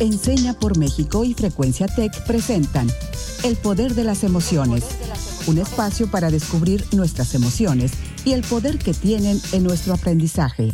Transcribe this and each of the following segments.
Enseña por México y Frecuencia Tech presentan El Poder de las Emociones, un espacio para descubrir nuestras emociones y el poder que tienen en nuestro aprendizaje.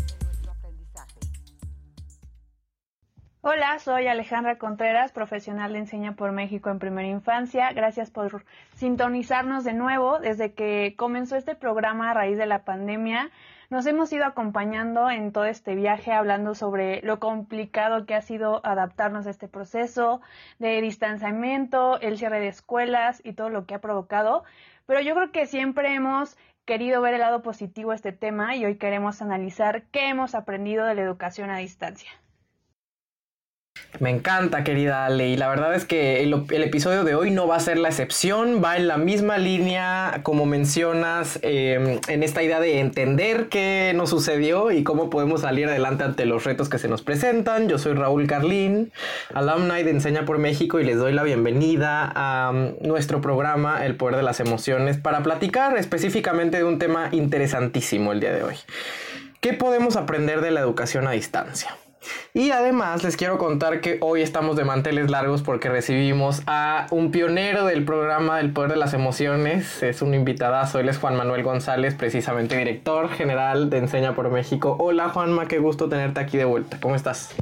Hola, soy Alejandra Contreras, profesional de Enseña por México en Primera Infancia. Gracias por sintonizarnos de nuevo desde que comenzó este programa a raíz de la pandemia. Nos hemos ido acompañando en todo este viaje hablando sobre lo complicado que ha sido adaptarnos a este proceso de distanciamiento, el cierre de escuelas y todo lo que ha provocado. Pero yo creo que siempre hemos querido ver el lado positivo a este tema y hoy queremos analizar qué hemos aprendido de la educación a distancia. Me encanta, querida Ale, y la verdad es que el, episodio de hoy no va a ser la excepción, va en la misma línea, como mencionas, em, en esta idea de entender qué nos sucedió y cómo podemos salir adelante ante los retos que se nos presentan. Yo soy Raúl Carlín, alumni de Enseña por México, y les doy la bienvenida a nuestro programa El Poder de las Emociones para platicar específicamente de un tema interesantísimo el día de hoy. ¿Qué podemos aprender de la educación a distancia? Y además les quiero contar que hoy estamos de manteles largos porque recibimos a un pionero del programa El Poder de las Emociones. Es un invitadazo, él es Juan Manuel González, precisamente director general de Enseña por México. Hola Juanma, qué gusto tenerte aquí de vuelta. ¿Cómo estás?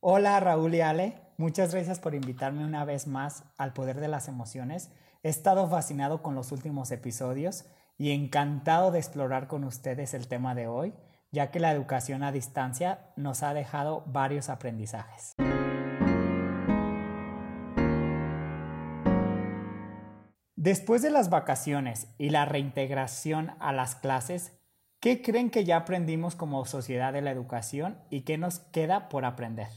Hola Raúl y Ale, muchas gracias por invitarme una vez más al Poder de las Emociones. He estado fascinado con los últimos episodios y encantado de explorar con ustedes el tema de hoy ya que la educación a distancia nos ha dejado varios aprendizajes. Después de las vacaciones y la reintegración a las clases, ¿qué creen que ya aprendimos como sociedad de la educación y qué nos queda por aprender?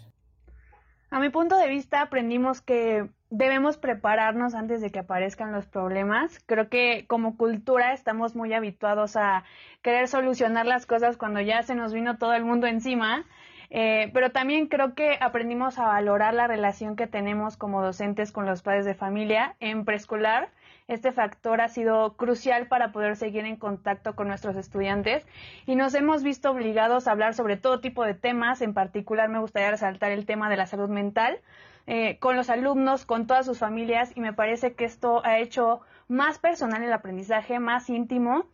A mi punto de vista aprendimos que debemos prepararnos antes de que aparezcan los problemas. Creo que como cultura estamos muy habituados a querer solucionar las cosas cuando ya se nos vino todo el mundo encima. Eh, pero también creo que aprendimos a valorar la relación que tenemos como docentes con los padres de familia en preescolar este factor ha sido crucial para poder seguir en contacto con nuestros estudiantes y nos hemos visto obligados a hablar sobre todo tipo de temas. En particular me gustaría resaltar el tema de la salud mental eh, con los alumnos, con todas sus familias y me parece que esto ha hecho más personal el aprendizaje, más íntimo.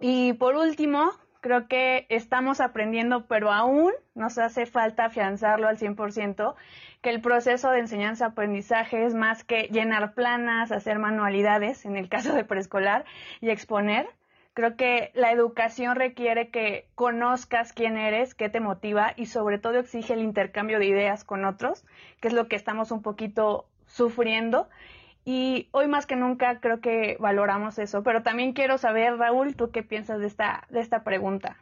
Y por último, creo que estamos aprendiendo, pero aún nos hace falta afianzarlo al 100%, que el proceso de enseñanza-aprendizaje es más que llenar planas, hacer manualidades, en el caso de preescolar, y exponer. Creo que la educación requiere que conozcas quién eres, qué te motiva y sobre todo exige el intercambio de ideas con otros, que es lo que estamos un poquito sufriendo. Y hoy más que nunca creo que valoramos eso. Pero también quiero saber, Raúl, ¿tú qué piensas de esta, de esta pregunta?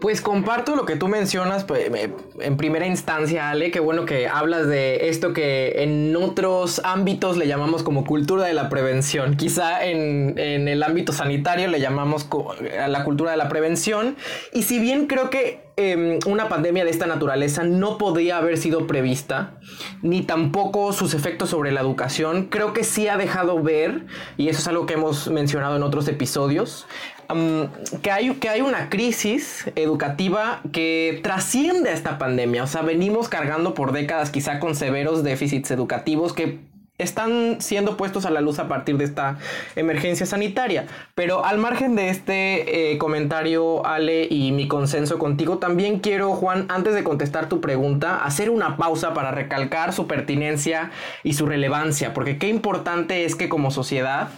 Pues comparto lo que tú mencionas pues, en primera instancia, Ale, qué bueno que hablas de esto que en otros ámbitos le llamamos como cultura de la prevención. Quizá en, el ámbito sanitario le llamamos la cultura de la prevención. Y si bien creo que em, una pandemia de esta naturaleza no podía haber sido prevista, ni tampoco sus efectos sobre la educación, creo que sí ha dejado ver, y eso es algo que hemos mencionado en otros episodios, que, hay, que hay una crisis educativa que trasciende a esta pandemia. O sea, venimos cargando por décadas quizá con severos déficits educativos que están siendo puestos a la luz a partir de esta emergencia sanitaria. Pero al margen de este eh, comentario, Ale, y mi consenso contigo, también quiero, Juan, antes de contestar tu pregunta, hacer una pausa para recalcar su pertinencia y su relevancia, porque qué importante es que como sociedad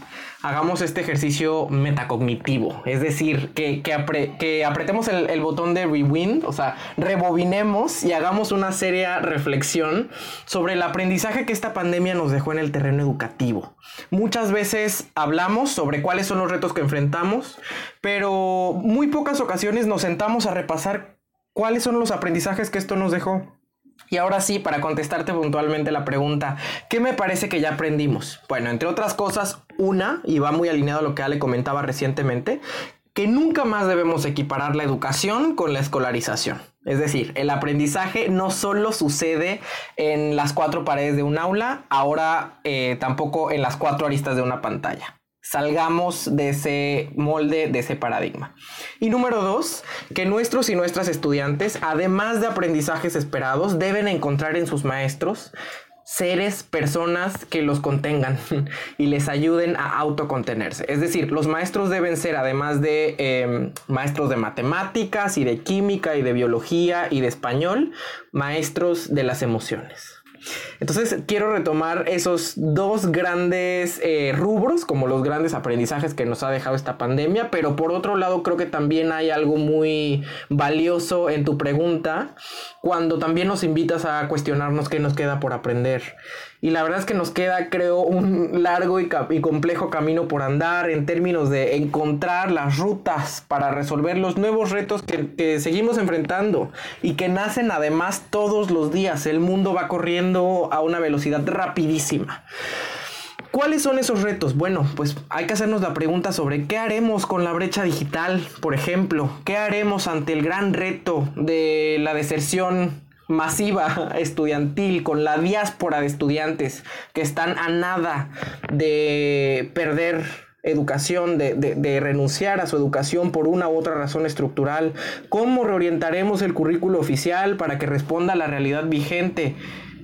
hagamos este ejercicio metacognitivo, es decir, que, que, apretemos el, botón de rewind, o sea, rebobinemos y hagamos una seria reflexión sobre el aprendizaje que esta pandemia nos dejó en el terreno educativo. Muchas veces hablamos sobre cuáles son los retos que enfrentamos, pero muy pocas ocasiones nos sentamos a repasar cuáles son los aprendizajes que esto nos dejó. Y ahora sí, para contestarte puntualmente la pregunta, ¿qué me parece que ya aprendimos? Bueno, entre otras cosas, una, y va muy alineado a lo que Ale comentaba recientemente, que nunca más debemos equiparar la educación con la escolarización. Es decir, el aprendizaje no solo sucede en las cuatro paredes de un aula, ahora eh, tampoco en las cuatro aristas de una pantalla salgamos de ese molde, de ese paradigma. Y número dos, que nuestros y nuestras estudiantes, además de aprendizajes esperados, deben encontrar en sus maestros seres, personas que los contengan y les ayuden a autocontenerse. Es decir, los maestros deben ser, además de em, maestros de matemáticas y de química y de biología y de español, maestros de las emociones. Entonces quiero retomar esos dos grandes eh, rubros, como los grandes aprendizajes que nos ha dejado esta pandemia, pero por otro lado creo que también hay algo muy valioso en tu pregunta, cuando también nos invitas a cuestionarnos qué nos queda por aprender. Y la verdad es que nos queda, creo, un largo y, complejo camino por andar en términos de encontrar las rutas para resolver los nuevos retos que, que seguimos enfrentando y que nacen además todos los días. El mundo va corriendo a una velocidad rapidísima. ¿Cuáles son esos retos? Bueno, pues hay que hacernos la pregunta sobre qué haremos con la brecha digital, por ejemplo, qué haremos ante el gran reto de la deserción masiva estudiantil, con la diáspora de estudiantes que están a nada de perder educación, de, de, renunciar a su educación por una u otra razón estructural, cómo reorientaremos el currículo oficial para que responda a la realidad vigente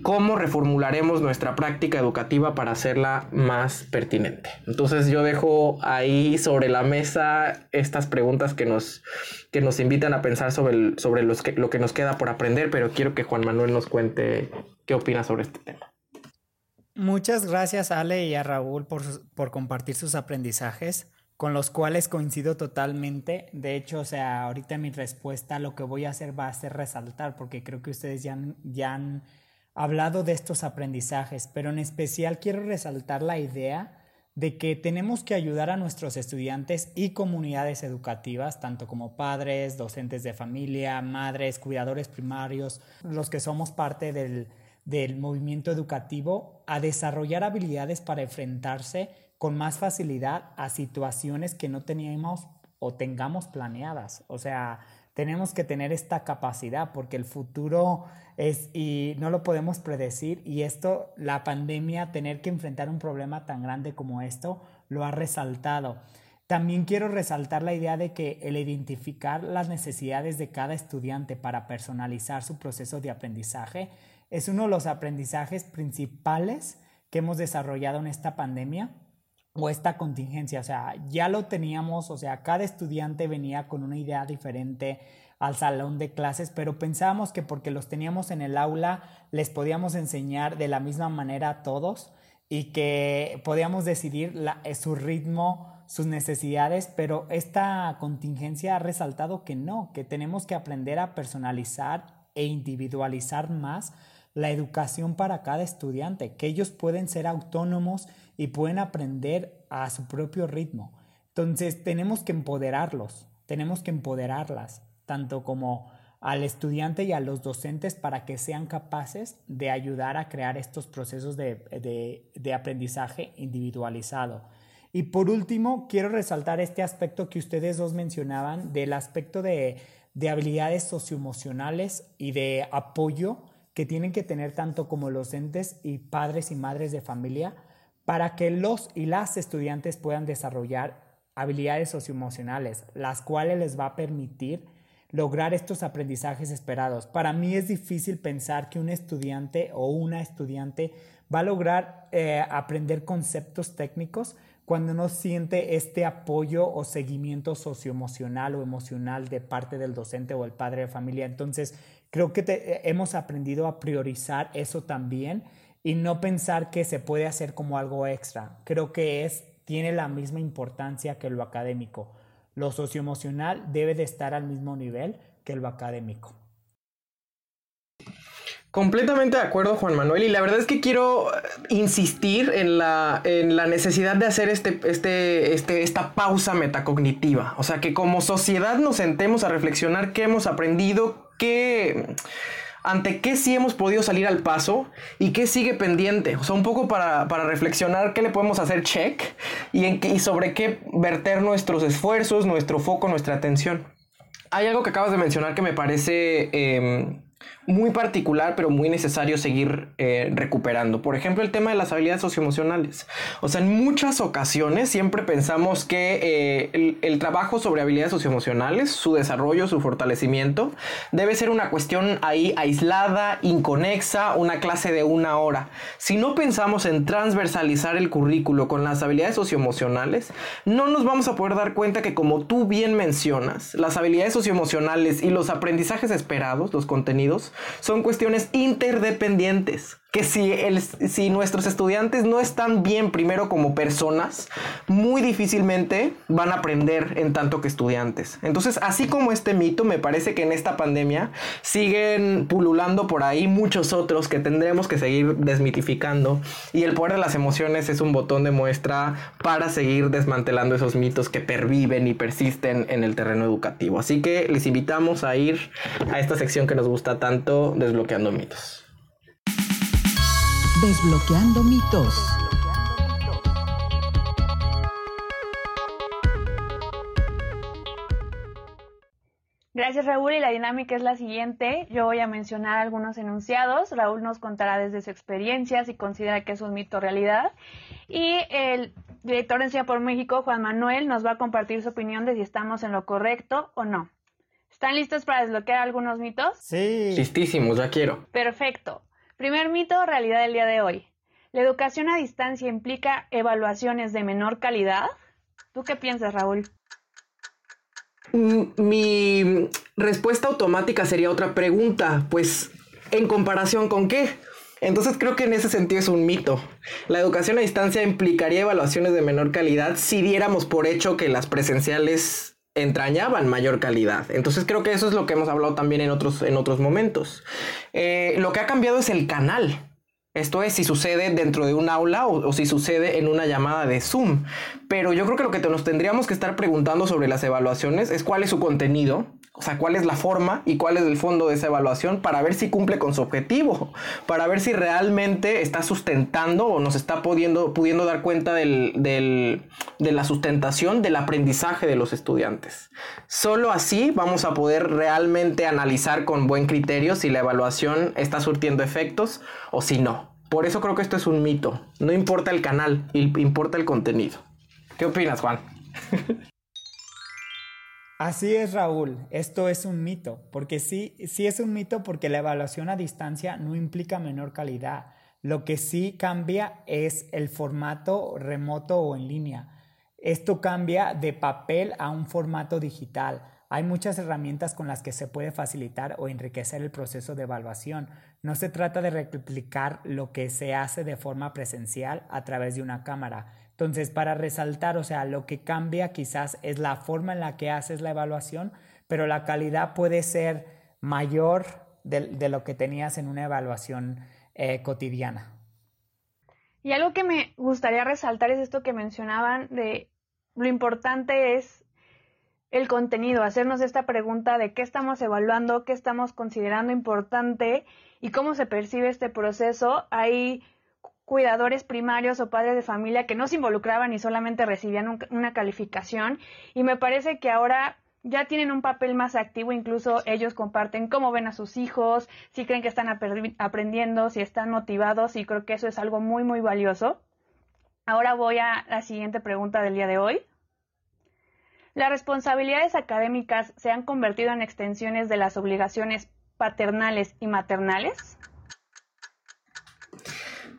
cómo reformularemos nuestra práctica educativa para hacerla más pertinente. Entonces yo dejo ahí sobre la mesa estas preguntas que nos, que nos invitan a pensar sobre, sobre los que, lo que nos queda por aprender, pero quiero que Juan Manuel nos cuente qué opina sobre este tema. Muchas gracias Ale y a Raúl por, por compartir sus aprendizajes con los cuales coincido totalmente. De hecho, o sea, ahorita mi respuesta lo que voy a hacer va a ser resaltar, porque creo que ustedes ya, ya han hablado de estos aprendizajes, pero en especial quiero resaltar la idea de que tenemos que ayudar a nuestros estudiantes y comunidades educativas, tanto como padres, docentes de familia, madres, cuidadores primarios, los que somos parte del, del movimiento educativo, a desarrollar habilidades para enfrentarse con más facilidad a situaciones que no teníamos o tengamos planeadas. O sea, tenemos que tener esta capacidad porque el futuro es y no lo podemos predecir y esto, la pandemia, tener que enfrentar un problema tan grande como esto, lo ha resaltado. También quiero resaltar la idea de que el identificar las necesidades de cada estudiante para personalizar su proceso de aprendizaje es uno de los aprendizajes principales que hemos desarrollado en esta pandemia o esta contingencia. O sea, ya lo teníamos, o sea, cada estudiante venía con una idea diferente al salón de clases, pero pensábamos que porque los teníamos en el aula les podíamos enseñar de la misma manera a todos y que podíamos decidir eh, su ritmo, sus necesidades, pero esta contingencia ha resaltado que no, que tenemos que aprender a personalizar e individualizar más la educación para cada estudiante, que ellos pueden ser autónomos y pueden aprender a su propio ritmo. Entonces tenemos que empoderarlos, tenemos que empoderarlas, tanto como al estudiante y a los docentes para que sean capaces de ayudar a crear estos procesos de, aprendizaje individualizado. Y por último, quiero resaltar este aspecto que ustedes dos mencionaban del aspecto de, de habilidades socioemocionales y de apoyo que tienen que tener tanto como los docentes y padres y madres de familia para que los y las estudiantes puedan desarrollar habilidades socioemocionales, las cuales les va a permitir lograr estos aprendizajes esperados. Para mí es difícil pensar que un estudiante o una estudiante va a lograr eh, aprender conceptos técnicos cuando no siente este apoyo o seguimiento socioemocional o emocional de parte del docente o el padre de familia. Entonces, creo que hemos aprendido a priorizar eso también y no pensar que se puede hacer como algo extra. Creo que es, tiene la misma importancia que lo académico. Lo socioemocional debe de estar al mismo nivel que lo académico. Completamente de acuerdo, Juan Manuel. Y la verdad es que quiero insistir en la, en la necesidad de hacer este, este, este, esta pausa metacognitiva. O sea, que como sociedad nos sentemos a reflexionar qué hemos aprendido, qué ante qué sí hemos podido salir al paso y qué sigue pendiente. O sea, un poco para, reflexionar qué le podemos hacer check y, en y sobre qué verter nuestros esfuerzos, nuestro foco, nuestra atención. Hay algo que acabas de mencionar que me parece em, muy particular, pero muy necesario seguir eh, recuperando. Por ejemplo, el tema de las habilidades socioemocionales. O sea, en muchas ocasiones siempre pensamos que eh, el, el, trabajo sobre habilidades socioemocionales, su desarrollo, su fortalecimiento, debe ser una cuestión ahí aislada, inconexa, una clase de una hora. Si no pensamos en transversalizar el currículo con las habilidades socioemocionales, no nos vamos a poder dar cuenta que como tú bien mencionas, las habilidades socioemocionales y los aprendizajes esperados, los contenidos, son cuestiones interdependientes que si, el, si nuestros estudiantes no están bien primero como personas, muy difícilmente van a aprender en tanto que estudiantes. Entonces, así como este mito, me parece que en esta pandemia siguen pululando por ahí muchos otros que tendremos que seguir desmitificando. Y el poder de las emociones es un botón de muestra para seguir desmantelando esos mitos que perviven y persisten en el terreno educativo. Así que les invitamos a ir a esta sección que nos gusta tanto, desbloqueando mitos. Desbloqueando mitos. Gracias Raúl y la dinámica es la siguiente. Yo voy a mencionar algunos enunciados. Raúl nos contará desde su experiencia si considera que es un mito o realidad. Y el director de Enseña por México, Juan Manuel, nos va a compartir su opinión de si estamos en lo correcto o no. ¿Están listos para desbloquear algunos mitos? Sí. Listísimos, ya quiero. Perfecto. Primer mito realidad del día de hoy. ¿La educación a distancia implica evaluaciones de menor calidad? ¿Tú qué piensas, Raúl? Mm, mi respuesta automática sería otra pregunta, pues ¿en comparación con qué? Entonces creo que en ese sentido es un mito. La educación a distancia implicaría evaluaciones de menor calidad si diéramos por hecho que las presenciales entrañaban mayor calidad. Entonces creo que eso es lo que hemos hablado también en otros, en otros momentos. Eh, lo que ha cambiado es el canal. Esto es si sucede dentro de un aula o, o, si sucede en una llamada de Zoom. Pero yo creo que lo que nos tendríamos que estar preguntando sobre las evaluaciones es cuál es su contenido, o sea, cuál es la forma y cuál es el fondo de esa evaluación para ver si cumple con su objetivo, para ver si realmente está sustentando o nos está pudiendo, pudiendo dar cuenta del, del, de la sustentación del aprendizaje de los estudiantes. Solo así vamos a poder realmente analizar con buen criterio si la evaluación está surtiendo efectos o si no. Por eso creo que esto es un mito. No importa el canal, importa el contenido. ¿Qué opinas, Juan? Así es, Raúl. Esto es un mito, porque sí, sí es un mito porque la evaluación a distancia no implica menor calidad. Lo que sí cambia es el formato remoto o en línea. Esto cambia de papel a un formato digital. Hay muchas herramientas con las que se puede facilitar o enriquecer el proceso de evaluación. No se trata de replicar lo que se hace de forma presencial a través de una cámara entonces, para resaltar, o sea, lo que cambia quizás es la forma en la que haces la evaluación, pero la calidad puede ser mayor de, lo que tenías en una evaluación eh, cotidiana. Y algo que me gustaría resaltar es esto que mencionaban de lo importante es el contenido, hacernos esta pregunta de qué estamos evaluando, qué estamos considerando importante y cómo se percibe este proceso. Hay cuidadores primarios o padres de familia que no se involucraban y solamente recibían una calificación y me parece que ahora ya tienen un papel más activo, incluso ellos comparten cómo ven a sus hijos, si creen que están aprendiendo, si están motivados y creo que eso es algo muy muy valioso. Ahora voy a la siguiente pregunta del día de hoy. ¿Las responsabilidades académicas se han convertido en extensiones de las obligaciones paternales y maternales?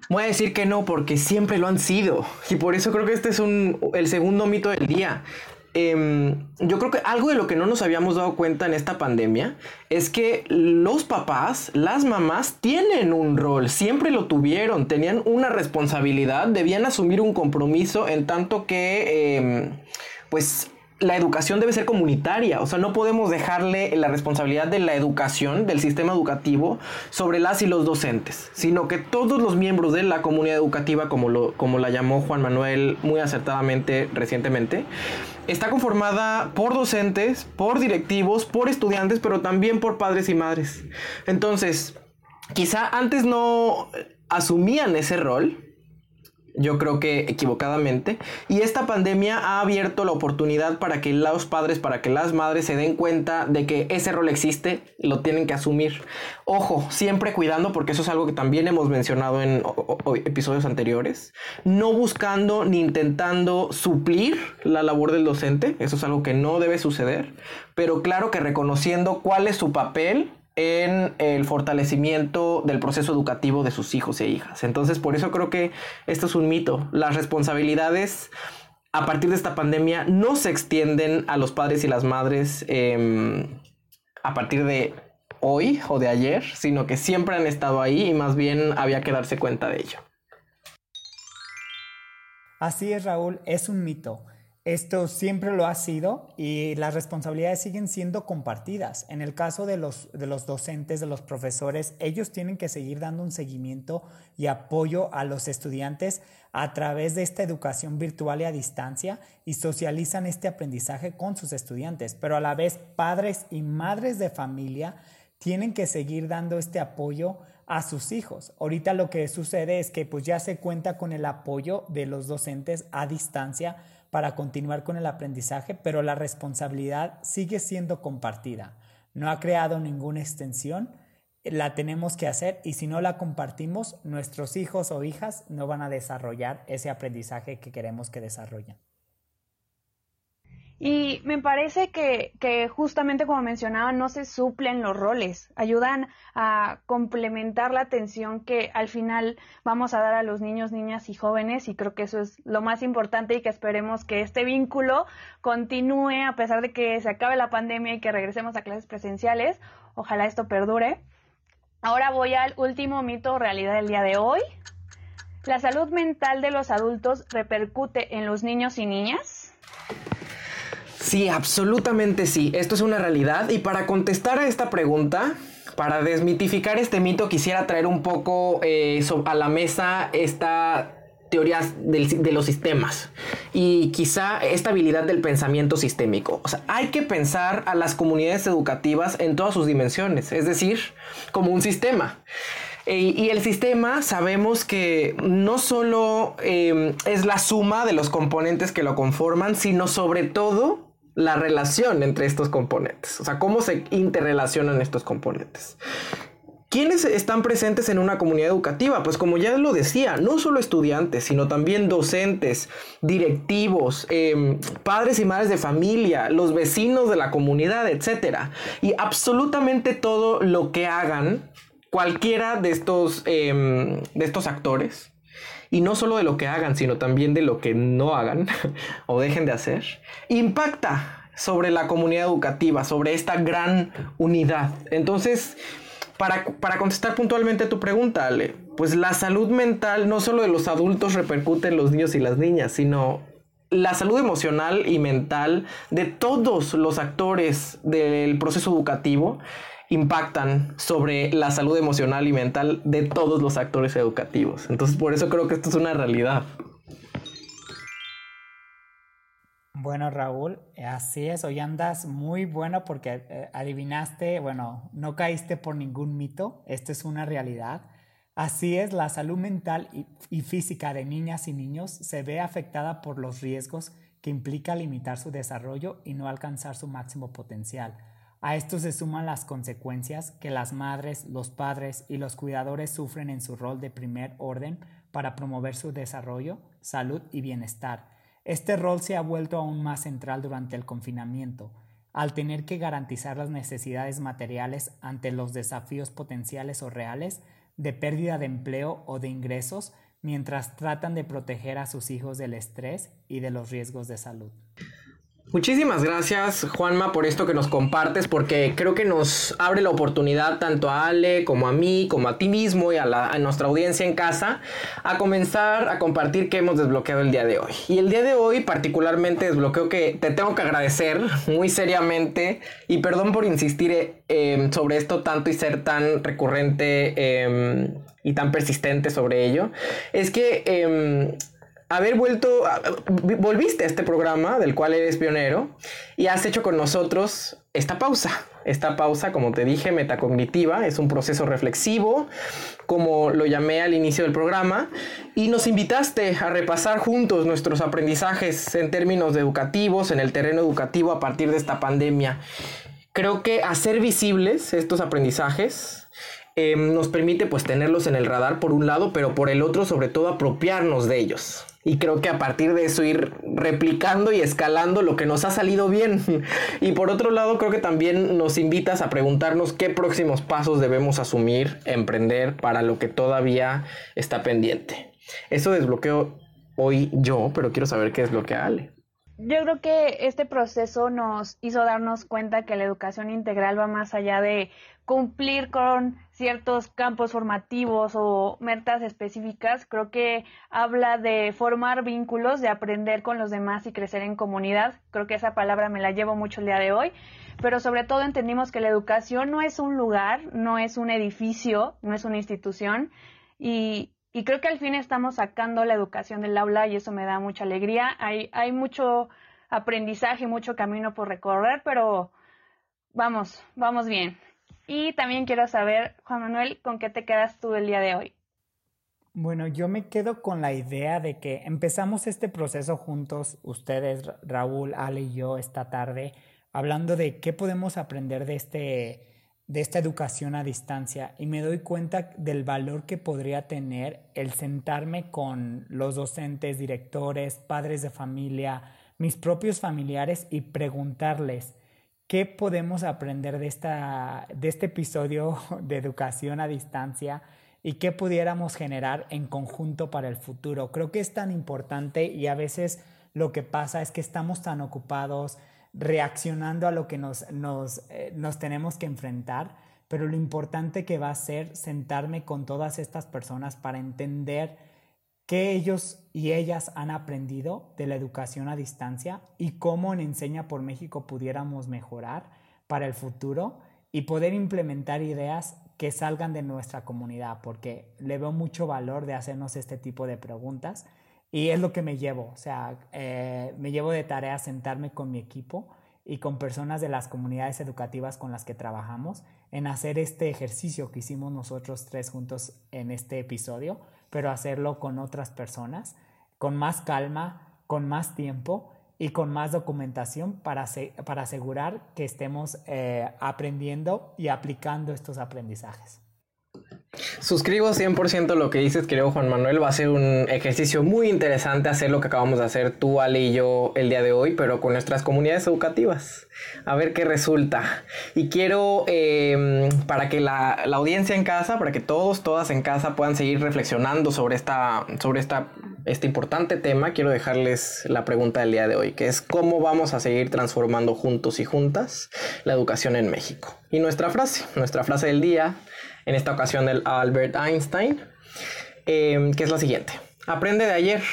Voy a decir que no, porque siempre lo han sido. Y por eso creo que este es un, el segundo mito del día. Eh, yo creo que algo de lo que no nos habíamos dado cuenta en esta pandemia es que los papás, las mamás tienen un rol, siempre lo tuvieron, tenían una responsabilidad, debían asumir un compromiso en tanto que, eh, pues, la educación debe ser comunitaria, o sea, no podemos dejarle la responsabilidad de la educación, del sistema educativo, sobre las y los docentes, sino que todos los miembros de la comunidad educativa, como, lo, como la llamó Juan Manuel muy acertadamente recientemente, está conformada por docentes, por directivos, por estudiantes, pero también por padres y madres. Entonces, quizá antes no asumían ese rol, yo creo que equivocadamente. Y esta pandemia ha abierto la oportunidad para que los padres, para que las madres se den cuenta de que ese rol existe lo tienen que asumir. Ojo, siempre cuidando, porque eso es algo que también hemos mencionado en episodios anteriores. No buscando ni intentando suplir la labor del docente, eso es algo que no debe suceder, pero claro que reconociendo cuál es su papel en el fortalecimiento del proceso educativo de sus hijos e hijas. Entonces, por eso creo que esto es un mito. Las responsabilidades a partir de esta pandemia no se extienden a los padres y las madres em, a partir de hoy o de ayer, sino que siempre han estado ahí y más bien había que darse cuenta de ello. Así es, Raúl, es un mito. Esto siempre lo ha sido y las responsabilidades siguen siendo compartidas. En el caso de los, de los docentes, de los profesores, ellos tienen que seguir dando un seguimiento y apoyo a los estudiantes a través de esta educación virtual y a distancia y socializan este aprendizaje con sus estudiantes. Pero a la vez, padres y madres de familia tienen que seguir dando este apoyo a sus hijos. Ahorita lo que sucede es que pues ya se cuenta con el apoyo de los docentes a distancia para continuar con el aprendizaje, pero la responsabilidad sigue siendo compartida. No ha creado ninguna extensión, la tenemos que hacer y si no la compartimos, nuestros hijos o hijas no van a desarrollar ese aprendizaje que queremos que desarrollen. Y me parece que, que, justamente como mencionaba, no se suplen los roles, ayudan a complementar la atención que al final vamos a dar a los niños, niñas y jóvenes y creo que eso es lo más importante y que esperemos que este vínculo continúe a pesar de que se acabe la pandemia y que regresemos a clases presenciales. Ojalá esto perdure. Ahora voy al último mito o realidad del día de hoy. ¿La salud mental de los adultos repercute en los niños y niñas? Sí, absolutamente sí. Esto es una realidad. Y para contestar a esta pregunta, para desmitificar este mito, quisiera traer un poco eh, a la mesa esta teoría de los sistemas y quizá esta habilidad del pensamiento sistémico. O sea, hay que pensar a las comunidades educativas en todas sus dimensiones, es decir, como un sistema. E, y el sistema sabemos que no solo eh, es la suma de los componentes que lo conforman, sino sobre todo la relación entre estos componentes, o sea, cómo se interrelacionan estos componentes. ¿Quiénes están presentes en una comunidad educativa? Pues como ya lo decía, no solo estudiantes, sino también docentes, directivos, em, padres y madres de familia, los vecinos de la comunidad, etc. Y absolutamente todo lo que hagan cualquiera de estos, em, de estos actores y no solo de lo que hagan, sino también de lo que no hagan o dejen de hacer, impacta sobre la comunidad educativa, sobre esta gran unidad. Entonces, para, contestar puntualmente a tu pregunta, Ale, pues la salud mental no solo de los adultos repercute en los niños y las niñas, sino la salud emocional y mental de todos los actores del proceso educativo impactan sobre la salud emocional y mental de todos los actores educativos. Entonces, por eso creo que esto es una realidad. Bueno, Raúl, así es, hoy andas muy bueno porque eh, adivinaste, bueno, no caíste por ningún mito, esto es una realidad. Así es, la salud mental y, y física de niñas y niños se ve afectada por los riesgos que implica limitar su desarrollo y no alcanzar su máximo potencial. A esto se suman las consecuencias que las madres, los padres y los cuidadores sufren en su rol de primer orden para promover su desarrollo, salud y bienestar. Este rol se ha vuelto aún más central durante el confinamiento, al tener que garantizar las necesidades materiales ante los desafíos potenciales o reales de pérdida de empleo o de ingresos mientras tratan de proteger a sus hijos del estrés y de los riesgos de salud. Muchísimas gracias Juanma por esto que nos compartes porque creo que nos abre la oportunidad tanto a Ale como a mí como a ti mismo y a, nuestra audiencia en casa a comenzar a compartir qué hemos desbloqueado el día de hoy. Y el día de hoy particularmente desbloqueo que te tengo que agradecer muy seriamente y perdón por insistir eh, sobre esto tanto y ser tan recurrente em, y tan persistente sobre ello. Es que em, haber vuelto, volviste a este programa del cual eres pionero y has hecho con nosotros esta pausa. Esta pausa, como te dije, metacognitiva, es un proceso reflexivo, como lo llamé al inicio del programa, y nos invitaste a repasar juntos nuestros aprendizajes en términos educativos, en el terreno educativo a partir de esta pandemia. Creo que hacer visibles estos aprendizajes Em, nos permite pues tenerlos en el radar por un lado, pero por el otro sobre todo apropiarnos de ellos. Y creo que a partir de eso ir replicando y escalando lo que nos ha salido bien. Y por otro lado creo que también nos invitas a preguntarnos qué próximos pasos debemos asumir, emprender para lo que todavía está pendiente. Eso desbloqueo hoy yo, pero quiero saber qué desbloquea Ale. Yo creo que este proceso nos hizo darnos cuenta que la educación integral va más allá de cumplir con ciertos campos formativos o metas específicas. Creo que habla de formar vínculos, de aprender con los demás y crecer en comunidad. Creo que esa palabra me la llevo mucho el día de hoy. Pero sobre todo entendimos que la educación no es un lugar, no es un edificio, no es una institución. Y, y creo que al fin estamos sacando la educación del aula y eso me da mucha alegría. Hay, hay mucho aprendizaje, mucho camino por recorrer, pero vamos, vamos bien. Y también quiero saber, Juan Manuel, ¿con qué te quedas tú el día de hoy? Bueno, yo me quedo con la idea de que empezamos este proceso juntos, ustedes, Raúl, Ale y yo, esta tarde, hablando de qué podemos aprender de este de esta educación a distancia y me doy cuenta del valor que podría tener el sentarme con los docentes, directores, padres de familia, mis propios familiares y preguntarles qué podemos aprender de, esta, de este episodio de educación a distancia y qué pudiéramos generar en conjunto para el futuro. Creo que es tan importante y a veces lo que pasa es que estamos tan ocupados, reaccionando a lo que nos, eh, nos, tenemos que enfrentar, pero lo importante que va a ser sentarme con todas estas personas para entender qué ellos y ellas han aprendido de la educación a distancia y cómo en Enseña por México pudiéramos mejorar para el futuro y poder implementar ideas que salgan de nuestra comunidad, porque le veo mucho valor de hacernos este tipo de preguntas y es lo que me llevo, o sea, eh, me llevo de tarea sentarme con mi equipo y con personas de las comunidades educativas con las que trabajamos en hacer este ejercicio que hicimos nosotros tres juntos en este episodio, pero hacerlo con otras personas, con más calma, con más tiempo y con más documentación para, para asegurar que estemos eh, aprendiendo y aplicando estos aprendizajes. Suscribo 100% lo que dices, creo Juan Manuel. Va a ser un ejercicio muy interesante hacer lo que acabamos de hacer tú, Ale y yo el día de hoy, pero con nuestras comunidades educativas. A ver qué resulta. Y quiero, em, para que la, audiencia en casa, para que todos, todas en casa puedan seguir reflexionando sobre, esta, sobre esta, este importante tema, quiero dejarles la pregunta del día de hoy, que es cómo vamos a seguir transformando juntos y juntas la educación en México. Y nuestra frase, nuestra frase del día en esta ocasión del Albert Einstein, em, que es la siguiente. Aprende de ayer,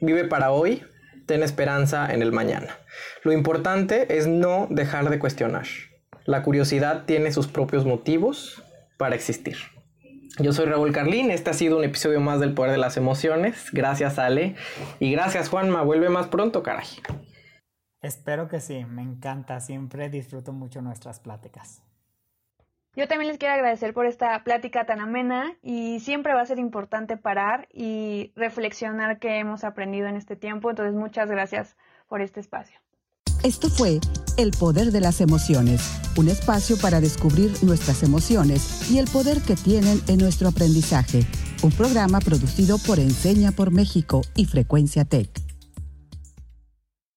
vive para hoy, ten esperanza en el mañana. Lo importante es no dejar de cuestionar. La curiosidad tiene sus propios motivos para existir. Yo soy Raúl Carlín, este ha sido un episodio más del Poder de las Emociones. Gracias Ale y gracias Juanma, vuelve más pronto, caray. Espero que sí, me encanta, siempre disfruto mucho nuestras pláticas. Yo también les quiero agradecer por esta plática tan amena y siempre va a ser importante parar y reflexionar qué hemos aprendido en este tiempo. Entonces, muchas gracias por este espacio. Esto fue El Poder de las Emociones, un espacio para descubrir nuestras emociones y el poder que tienen en nuestro aprendizaje. Un programa producido por Enseña por México y Frecuencia Tech.